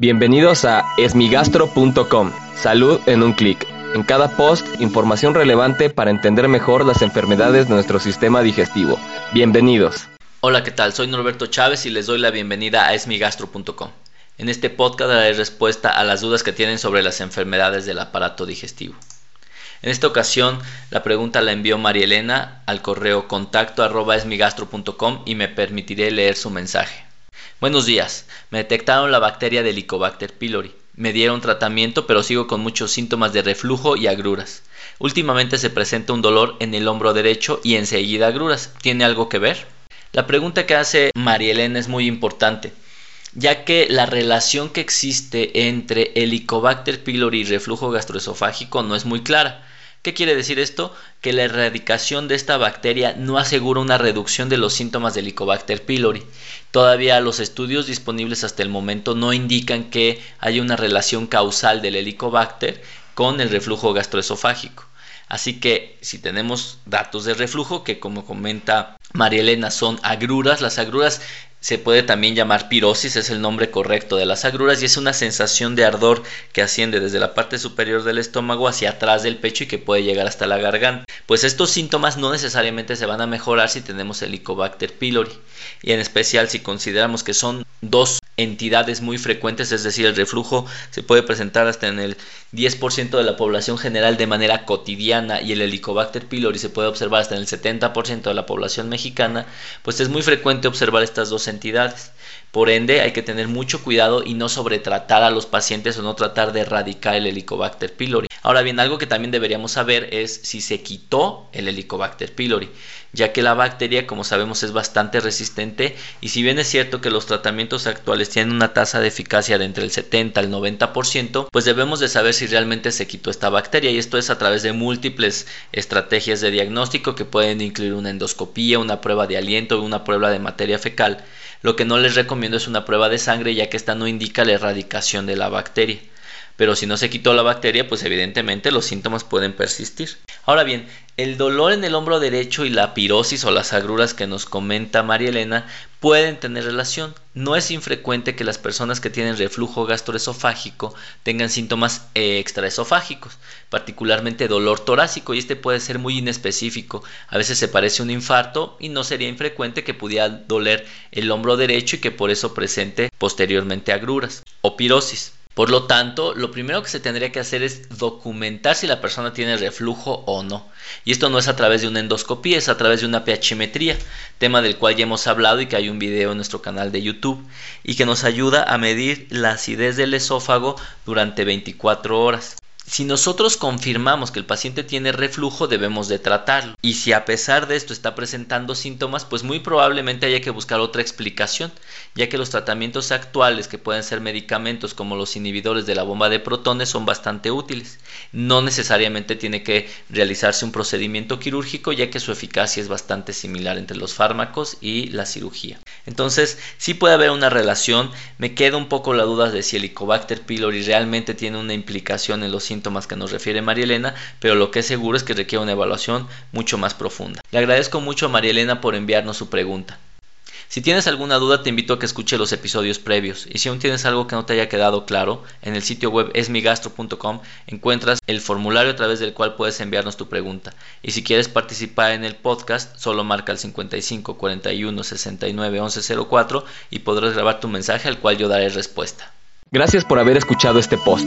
Bienvenidos a esmigastro.com. Salud en un clic. En cada post, información relevante para entender mejor las enfermedades de nuestro sistema digestivo. Bienvenidos. Hola, ¿qué tal? Soy Norberto Chávez y les doy la bienvenida a esmigastro.com. En este podcast daré respuesta a las dudas que tienen sobre las enfermedades del aparato digestivo. En esta ocasión, la pregunta la envió María Elena al correo contacto arroba esmigastro.com y me permitiré leer su mensaje. Buenos días. Me detectaron la bacteria de Helicobacter pylori. Me dieron tratamiento, pero sigo con muchos síntomas de reflujo y agruras. Últimamente se presenta un dolor en el hombro derecho y enseguida agruras. ¿Tiene algo que ver? La pregunta que hace María Elena es muy importante, ya que la relación que existe entre Helicobacter pylori y reflujo gastroesofágico no es muy clara. ¿Qué quiere decir esto? Que la erradicación de esta bacteria no asegura una reducción de los síntomas de Helicobacter pylori. Todavía los estudios disponibles hasta el momento no indican que haya una relación causal del Helicobacter con el reflujo gastroesofágico. Así que si tenemos datos de reflujo, que como comenta María Elena son agruras, las agruras se puede también llamar pirosis, es el nombre correcto de las agruras y es una sensación de ardor que asciende desde la parte superior del estómago hacia atrás del pecho y que puede llegar hasta la garganta. Pues estos síntomas no necesariamente se van a mejorar si tenemos Helicobacter pylori y en especial si consideramos que son dos entidades muy frecuentes, es decir, el reflujo se puede presentar hasta en el 10% de la población general de manera cotidiana y el Helicobacter pylori se puede observar hasta en el 70% de la población mexicana, pues es muy frecuente observar estas dos entidades. Por ende, hay que tener mucho cuidado y no sobretratar a los pacientes o no tratar de erradicar el Helicobacter pylori. Ahora bien, algo que también deberíamos saber es si se quitó el Helicobacter pylori, ya que la bacteria, como sabemos, es bastante resistente y si bien es cierto que los tratamientos actuales tienen una tasa de eficacia de entre el 70 al 90%, pues debemos de saber si realmente se quitó esta bacteria y esto es a través de múltiples estrategias de diagnóstico que pueden incluir una endoscopía, una prueba de aliento una prueba de materia fecal lo que no les recomiendo es una prueba de sangre ya que esta no indica la erradicación de la bacteria. Pero si no se quitó la bacteria, pues evidentemente los síntomas pueden persistir. Ahora bien, el dolor en el hombro derecho y la pirosis o las agruras que nos comenta María Elena pueden tener relación. No es infrecuente que las personas que tienen reflujo gastroesofágico tengan síntomas extraesofágicos, particularmente dolor torácico, y este puede ser muy inespecífico. A veces se parece un infarto y no sería infrecuente que pudiera doler el hombro derecho y que por eso presente posteriormente agruras o pirosis. Por lo tanto, lo primero que se tendría que hacer es documentar si la persona tiene reflujo o no. Y esto no es a través de una endoscopía, es a través de una pHmetría, tema del cual ya hemos hablado y que hay un video en nuestro canal de YouTube, y que nos ayuda a medir la acidez del esófago durante 24 horas. Si nosotros confirmamos que el paciente tiene reflujo, debemos de tratarlo. Y si a pesar de esto está presentando síntomas, pues muy probablemente haya que buscar otra explicación, ya que los tratamientos actuales, que pueden ser medicamentos como los inhibidores de la bomba de protones, son bastante útiles. No necesariamente tiene que realizarse un procedimiento quirúrgico, ya que su eficacia es bastante similar entre los fármacos y la cirugía. Entonces, sí puede haber una relación. Me queda un poco la duda de si el Helicobacter pylori realmente tiene una implicación en los síntomas que nos refiere María Elena, pero lo que es seguro es que requiere una evaluación mucho más profunda. Le agradezco mucho a María Elena por enviarnos su pregunta. Si tienes alguna duda te invito a que escuche los episodios previos y si aún tienes algo que no te haya quedado claro, en el sitio web esmigastro.com encuentras el formulario a través del cual puedes enviarnos tu pregunta y si quieres participar en el podcast solo marca el 55 41 69 11 04 y podrás grabar tu mensaje al cual yo daré respuesta. Gracias por haber escuchado este post.